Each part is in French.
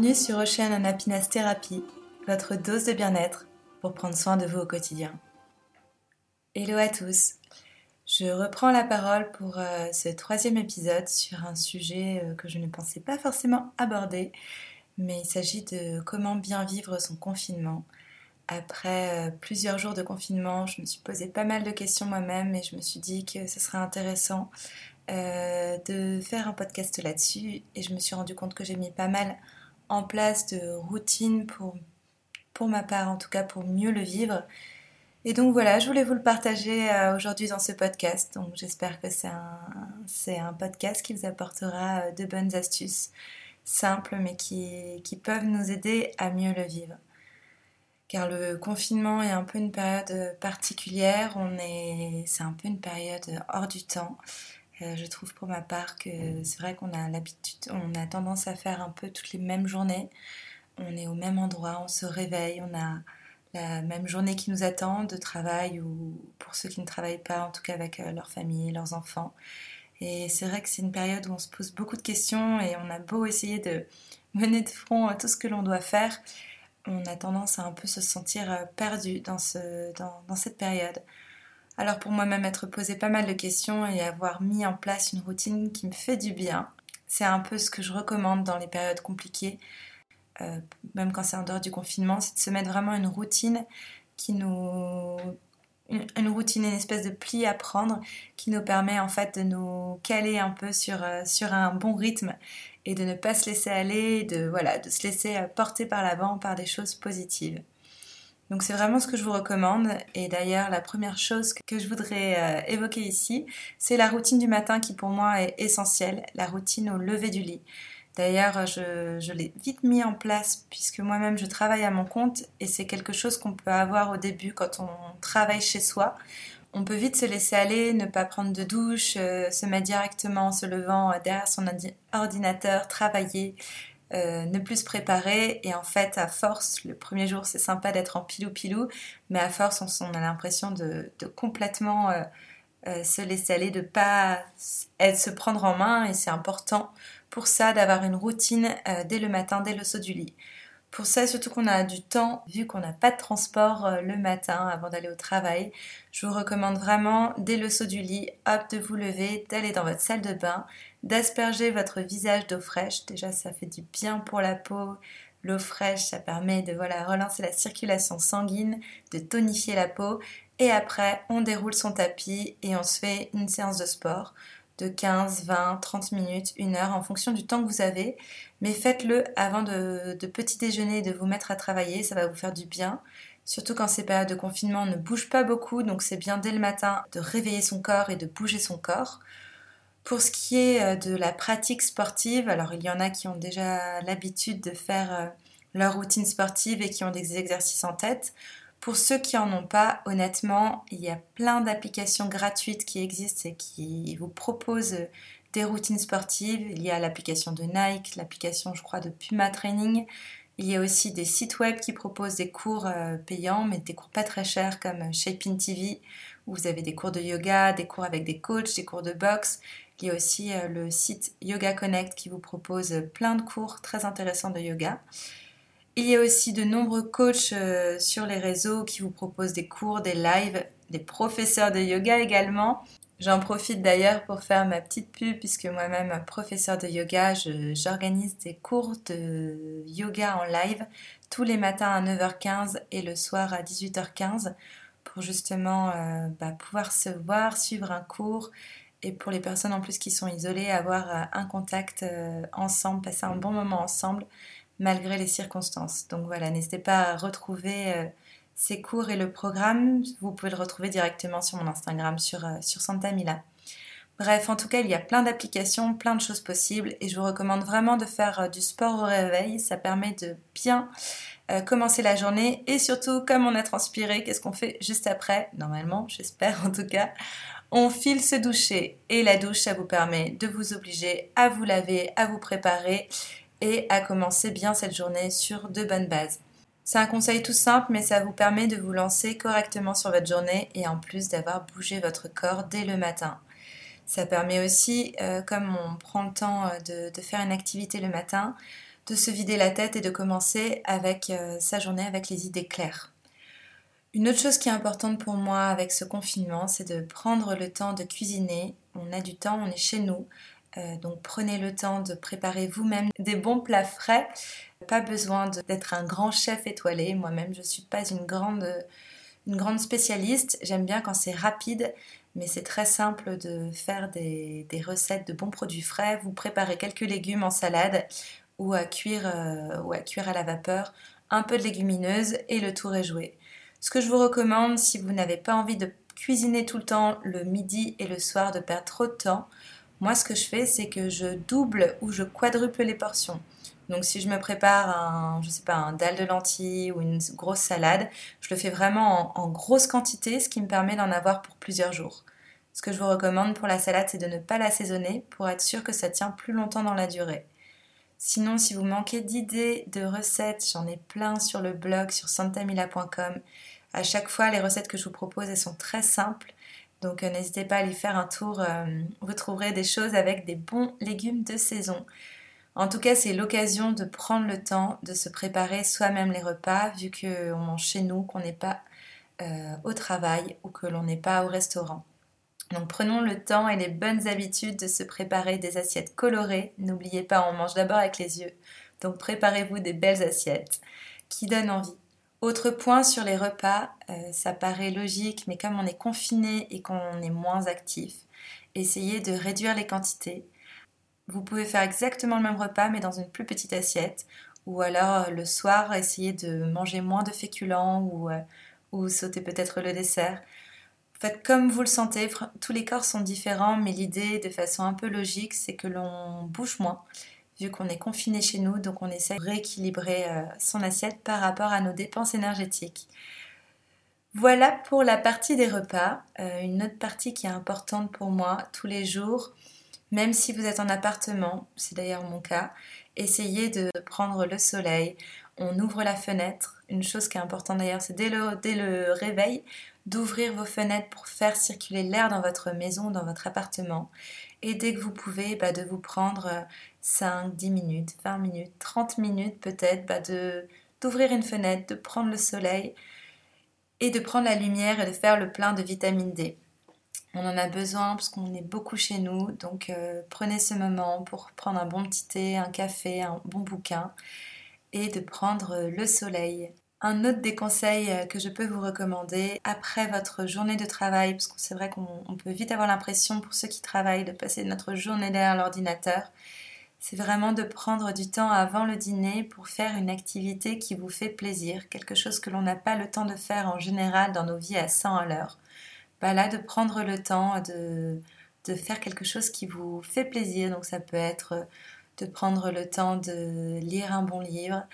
Bienvenue sur Ocean and Happiness Therapy, votre dose de bien-être pour prendre soin de vous au quotidien. Hello à tous, je reprends la parole pour euh, ce troisième épisode sur un sujet euh, que je ne pensais pas forcément aborder, mais il s'agit de comment bien vivre son confinement. Après euh, plusieurs jours de confinement, je me suis posé pas mal de questions moi-même et je me suis dit que ce serait intéressant de faire un podcast là-dessus et je me suis rendu compte que j'ai mis pas mal en place de routines pour, pour ma part, en tout cas pour mieux le vivre. Et donc voilà, je voulais vous le partager euh, aujourd'hui dans ce podcast. Donc j'espère que c'est un, un podcast qui vous apportera euh, de bonnes astuces simples mais qui, qui peuvent nous aider à mieux le vivre. Car le confinement est un peu une période particulière, on est, c'est un peu une période hors du temps. Euh, je trouve pour ma part que c'est vrai qu'on a l'habitude, on a tendance à faire un peu toutes les mêmes journées. On est au même endroit, on se réveille, on a la même journée qui nous attend de travail ou pour ceux qui ne travaillent pas, en tout cas avec euh, leur famille, leurs enfants. Et c'est vrai que c'est une période où on se pose beaucoup de questions et on a beau essayer de mener de front à tout ce que l'on doit faire, on a tendance à un peu se sentir euh, perdu dans, ce, dans, dans cette période. Alors pour moi-même être posé pas mal de questions et avoir mis en place une routine qui me fait du bien, c'est un peu ce que je recommande dans les périodes compliquées euh, même quand c'est en dehors du confinement, c'est de se mettre vraiment une routine qui nous une, routine, une espèce de pli à prendre qui nous permet en fait de nous caler un peu sur, euh, un bon rythme et de ne pas se laisser aller, de, voilà, de se laisser euh, porter par l'avant par des choses positives. Donc c'est vraiment ce que je vous recommande. Et d'ailleurs, la première chose que je voudrais évoquer ici, c'est la routine du matin qui pour moi est essentielle, la routine au lever du lit. D'ailleurs, je, l'ai vite mis en place puisque moi-même je travaille à mon compte et c'est quelque chose qu'on peut avoir au début quand on travaille chez soi. On peut vite se laisser aller, ne pas prendre de douche, euh, se mettre directement en se levant euh, derrière son ordinateur, travailler, euh, ne plus se préparer. Et en fait, à force, le premier jour c'est sympa d'être en pilou-pilou, mais à force on, a l'impression de, complètement se laisser aller, de pas se prendre en main et c'est important pour ça d'avoir une routine euh, dès le matin, dès le saut du lit. Pour ça, surtout qu'on a du temps, vu qu'on n'a pas de transport euh, le matin avant d'aller au travail, je vous recommande vraiment, dès le saut du lit, hop, de vous lever, d'aller dans votre salle de bain, d'asperger votre visage d'eau fraîche. Déjà, ça fait du bien pour la peau. L'eau fraîche, ça permet de voilà, relancer la circulation sanguine, de tonifier la peau. Et après, on déroule son tapis et on se fait une séance de sport de 15, 20, 30 minutes, une heure en fonction du temps que vous avez. Mais faites-le avant de, petit déjeuner et de vous mettre à travailler, ça va vous faire du bien. Surtout quand ces périodes de confinement ne bougent pas beaucoup, donc c'est bien dès le matin de réveiller son corps et de bouger son corps. Pour ce qui est euh, de la pratique sportive, alors il y en a qui ont déjà l'habitude de faire euh, leur routine sportive et qui ont des exercices en tête. Pour ceux qui n'en ont pas, honnêtement, il y a plein d'applications gratuites qui existent et qui vous proposent des routines sportives. Il y a l'application de Nike, l'application, je crois, de Puma Training. Il y a aussi des sites web qui proposent des cours euh, payants, mais des cours pas très chers comme Shaping TV, où vous avez des cours de yoga, des cours avec des coachs, des cours de boxe. Il y a aussi euh, le site Yoga Connect qui vous propose plein de cours très intéressants de yoga. Il y a aussi de nombreux coachs euh, sur les réseaux qui vous proposent des cours, des lives, des professeurs de yoga également. J'en profite d'ailleurs pour faire ma petite pub puisque moi-même professeur de yoga, j'organise des cours de yoga en live tous les matins à 9h15 et le soir à 18h15 pour justement euh, bah, pouvoir se voir, suivre un cours et pour les personnes en plus qui sont isolées, avoir euh, un contact ensemble, passer un bon moment ensemble malgré les circonstances. Donc voilà, n'hésitez pas à retrouver euh, ces cours et le programme. Vous pouvez le retrouver directement sur mon Instagram, sur, euh, sur Santa Mila. Bref, en tout cas, il y a plein d'applications, plein de choses possibles et je vous recommande vraiment de faire euh, du sport au réveil. Ça permet de bien commencer la journée et surtout, comme on a transpiré, qu'est-ce qu'on fait juste après? Normalement, j'espère en tout cas. On file se doucher et la douche, ça vous permet de vous obliger à vous laver, à vous préparer et à commencer bien cette journée sur de bonnes bases. C'est un conseil tout simple, mais ça vous permet de vous lancer correctement sur votre journée et en plus d'avoir bougé votre corps dès le matin. Ça permet aussi, euh, comme on prend le temps euh, de, faire une activité le matin, de se vider la tête et de commencer avec sa journée avec les idées claires. Une autre chose qui est importante pour moi avec ce confinement, c'est de prendre le temps de cuisiner. On a du temps, on est chez nous. Euh, donc prenez le temps de préparer vous-même des bons plats frais. Pas besoin d'être un grand chef étoilé. Moi-même, je ne suis pas une grande, spécialiste. J'aime bien quand c'est rapide, mais c'est très simple de faire des, recettes de bons produits frais. Vous préparez quelques légumes en salade ou à cuire, euh, ou à, cuire à la vapeur, un peu de légumineuses et le tour est joué. Ce que je vous recommande, si vous n'avez pas envie de cuisiner tout le temps le midi et le soir, de perdre trop de temps, moi ce que je fais, c'est que je double ou je quadruple les portions. Donc si je me prépare un, je sais pas, un dalle de lentilles ou une grosse salade, je le fais vraiment en, en grosse quantité, ce qui me permet d'en avoir pour plusieurs jours. Ce que je vous recommande pour la salade, c'est de ne pas l'assaisonner pour être sûr que ça tient plus longtemps dans la durée. Sinon, si vous manquez d'idées, de recettes, j'en ai plein sur le blog sur santamila.com. À chaque fois, les recettes que je vous propose, elles sont très simples. Donc euh, n'hésitez pas à aller faire un tour. Euh, vous trouverez des choses avec des bons légumes de saison. En tout cas, c'est l'occasion de prendre le temps de se préparer soi-même les repas, vu qu'on mange chez nous, qu'on n'est pas euh, au travail ou que l'on n'est pas au restaurant. Donc prenons le temps et les bonnes habitudes de se préparer des assiettes colorées. N'oubliez pas, on mange d'abord avec les yeux. Donc préparez-vous des belles assiettes qui donnent envie. Autre point sur les repas, euh, ça paraît logique, mais comme on est confiné et qu'on est moins actif, essayez de réduire les quantités. Vous pouvez faire exactement le même repas, mais dans une plus petite assiette. Ou alors euh, le soir, essayez de manger moins de féculents ou, euh, ou sauter peut-être le dessert. Faites comme vous le sentez, tous les corps sont différents, mais l'idée, de façon un peu logique, c'est que l'on bouge moins, vu qu'on est confiné chez nous, donc on essaie de rééquilibrer euh, son assiette par rapport à nos dépenses énergétiques. Voilà pour la partie des repas. Euh, une autre partie qui est importante pour moi tous les jours, même si vous êtes en appartement, c'est d'ailleurs mon cas, essayez de prendre le soleil. On ouvre la fenêtre. Une chose qui est importante d'ailleurs, c'est dès le, dès le réveil, d'ouvrir vos fenêtres pour faire circuler l'air dans votre maison, dans votre appartement. Et dès que vous pouvez, bah, de vous prendre 5, 10 minutes, 20 minutes, 30 minutes peut-être, bah, d'ouvrir une fenêtre, de prendre le soleil et de prendre la lumière et de faire le plein de vitamine D. On en a besoin parce qu'on est beaucoup chez nous, donc euh, prenez ce moment pour prendre un bon petit thé, un café, un bon bouquin et de prendre le soleil. Un autre des conseils euh, que je peux vous recommander après votre journée de travail, parce que c'est vrai qu'on peut vite avoir l'impression pour ceux qui travaillent de passer notre journée derrière l'ordinateur, c'est vraiment de prendre du temps avant le dîner pour faire une activité qui vous fait plaisir, quelque chose que l'on n'a pas le temps de faire en général dans nos vies à 100 à l'heure. Bah là, de prendre le temps de, de faire quelque chose qui vous fait plaisir, donc ça peut être de prendre le temps de lire un bon livre,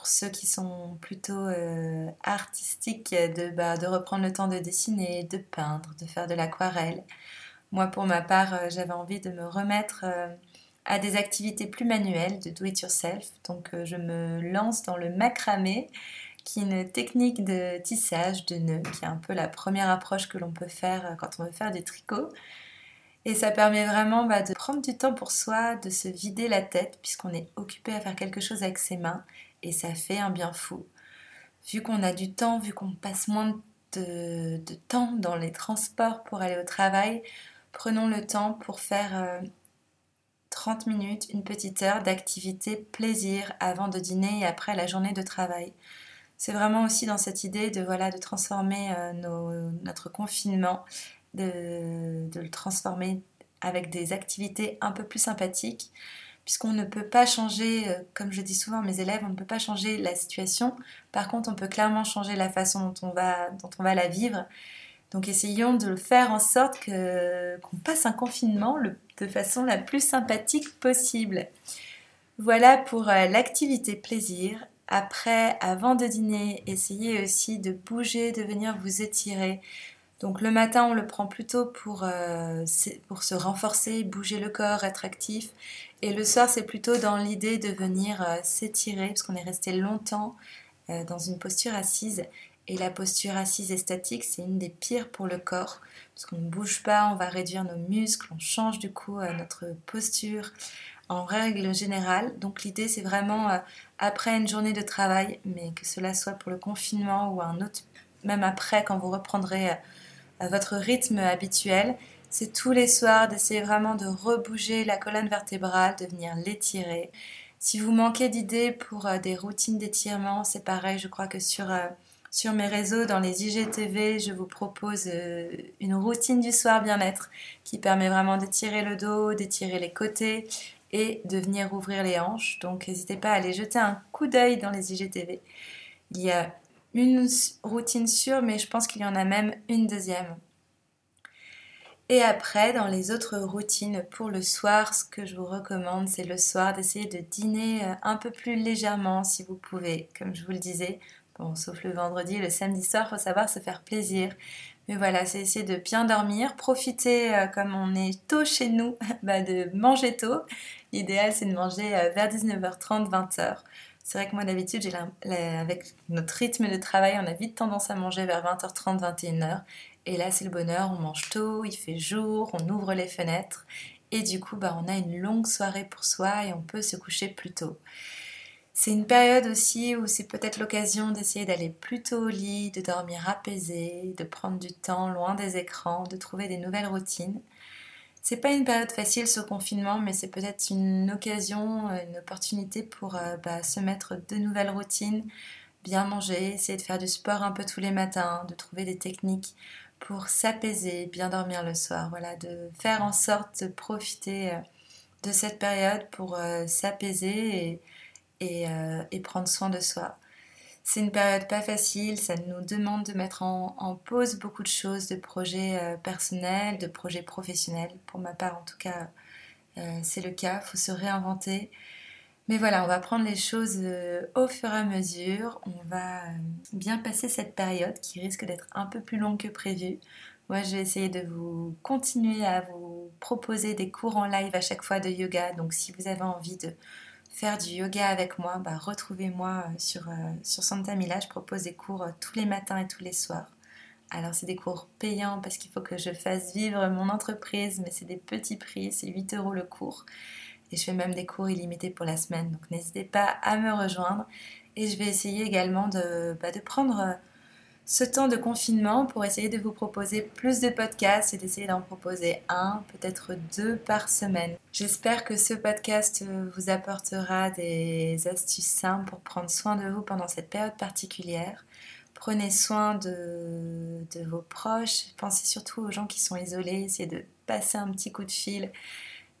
pour ceux qui sont plutôt euh, artistiques, de, bah, de reprendre le temps de dessiner, de peindre, de faire de l'aquarelle. Moi, pour ma part, euh, j'avais envie de me remettre euh, à des activités plus manuelles, de do it yourself. Donc, je me lance dans le macramé, qui est une technique de tissage de nœuds, qui est un peu la première approche que l'on peut faire quand on veut faire du tricot. Et ça permet vraiment bah, de prendre du temps pour soi, de se vider la tête, puisqu'on est occupé à faire quelque chose avec ses mains, et ça fait un bien fou. Vu qu'on a du temps, vu qu'on passe moins de, temps dans les transports pour aller au travail, prenons le temps pour faire 30 euh, minutes, une petite heure d'activité plaisir avant de dîner et après la journée de travail. C'est vraiment aussi dans cette idée de, voilà, de transformer euh, notre confinement, de, de le transformer avec des activités un peu plus sympathiques puisqu'on ne peut pas changer, euh, comme je dis souvent à mes élèves, on ne peut pas changer la situation. Par contre, on peut clairement changer la façon dont on va, la vivre. Donc essayons de faire en sorte qu'on passe un confinement de façon la plus sympathique possible. Voilà pour euh, l'activité plaisir. Après, avant de dîner, essayez aussi de bouger, de venir vous étirer. Donc le matin, on le prend plutôt pour, euh, pour se renforcer, bouger le corps, être actif. Et le soir, c'est plutôt dans l'idée de venir euh, s'étirer, parce qu'on est resté longtemps euh, dans une posture assise. Et la posture assise et statique, c'est une des pires pour le corps, parce qu'on ne bouge pas, on va réduire nos muscles, on change du coup notre posture, en règle générale. Donc l'idée c'est vraiment euh, après une journée de travail, mais que cela soit pour le confinement ou un autre, même après quand vous reprendrez euh, votre rythme habituel, c'est tous les soirs d'essayer vraiment de rebouger la colonne vertébrale, de venir l'étirer. Si vous manquez d'idées pour euh, des routines d'étirement, c'est pareil, je crois que sur, sur mes réseaux, dans les IGTV, je vous propose une routine du soir bien-être qui permet vraiment d'étirer le dos, d'étirer les côtés et de venir ouvrir les hanches. Donc n'hésitez pas à aller jeter un coup d'œil dans les IGTV. Il y a une routine sûre, mais je pense qu'il y en a même une deuxième. Et après, dans les autres routines pour le soir, ce que je vous recommande, c'est le soir d'essayer de dîner euh, un peu plus légèrement si vous pouvez, comme je vous le disais. Bon, sauf le vendredi, le samedi soir, il faut savoir se faire plaisir. Mais voilà, c'est essayer de bien dormir, profiter euh, comme on est tôt chez nous, bah, de manger tôt. L'idéal c'est de manger euh, vers 19h30, 20h. C'est vrai que moi d'habitude, avec notre rythme de travail, on a vite tendance à manger vers 20h30, 21h. Et là c'est le bonheur, on mange tôt, il fait jour, on ouvre les fenêtres. Et du coup, bah, on a une longue soirée pour soi et on peut se coucher plus tôt. C'est une période aussi où c'est peut-être l'occasion d'essayer d'aller plus tôt au lit, de dormir apaisé, de prendre du temps loin des écrans, de trouver des nouvelles routines. C'est pas une période facile ce confinement, mais c'est peut-être une occasion, une opportunité pour euh, bah, se mettre de nouvelles routines, bien manger, essayer de faire du sport un peu tous les matins, de trouver des techniques pour s'apaiser, bien dormir le soir. Voilà, de faire en sorte de profiter euh, de cette période pour euh, s'apaiser et euh, et, prendre soin de soi. C'est une période pas facile, ça nous demande de mettre en, pause beaucoup de choses, de projets personnels, de projets professionnels. Pour ma part, en tout cas, c'est le cas, il faut se réinventer. Mais voilà, on va prendre les choses au fur et à mesure. On va bien passer cette période qui risque d'être un peu plus longue que prévu. Moi, je vais essayer de vous continuer à vous proposer des cours en live à chaque fois de yoga. Donc, si vous avez envie de faire du yoga avec moi, bah, retrouvez-moi euh, sur, euh, sur Santa Mila. Je propose des cours euh, tous les matins et tous les soirs. Alors c'est des cours payants parce qu'il faut que je fasse vivre mon entreprise, mais c'est des petits prix, c'est 8 euros le cours. Et je fais même des cours illimités pour la semaine, donc n'hésitez pas à me rejoindre. Et je vais essayer également de, bah, prendre ce temps de confinement pour essayer de vous proposer plus de podcasts et d'essayer d'en proposer un, peut-être deux par semaine. J'espère que ce podcast vous apportera des astuces simples pour prendre soin de vous pendant cette période particulière. Prenez soin de vos proches, pensez surtout aux gens qui sont isolés, essayez de passer un petit coup de fil,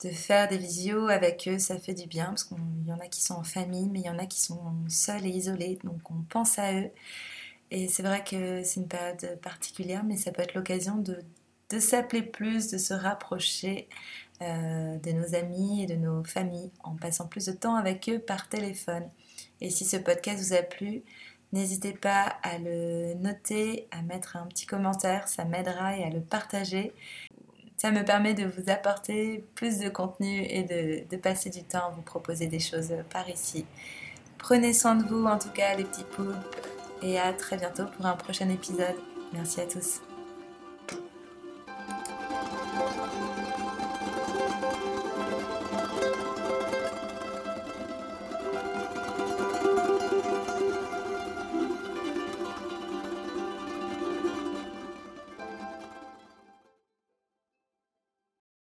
de faire des visios avec eux, ça fait du bien parce qu'il y en a qui sont en famille, mais il y en a qui sont seuls et isolés, donc on pense à eux. Et c'est vrai que c'est une période particulière, mais ça peut être l'occasion de, s'appeler plus, de se rapprocher euh, de nos amis et de nos familles en passant plus de temps avec eux par téléphone. Et si ce podcast vous a plu, n'hésitez pas à le noter, à mettre un petit commentaire, ça m'aidera et à le partager ça me permet de vous apporter plus de contenu et de, passer du temps à vous proposer des choses par ici. Prenez soin de vous en tout cas les petits poules et à très bientôt pour un prochain épisode. Merci à tous.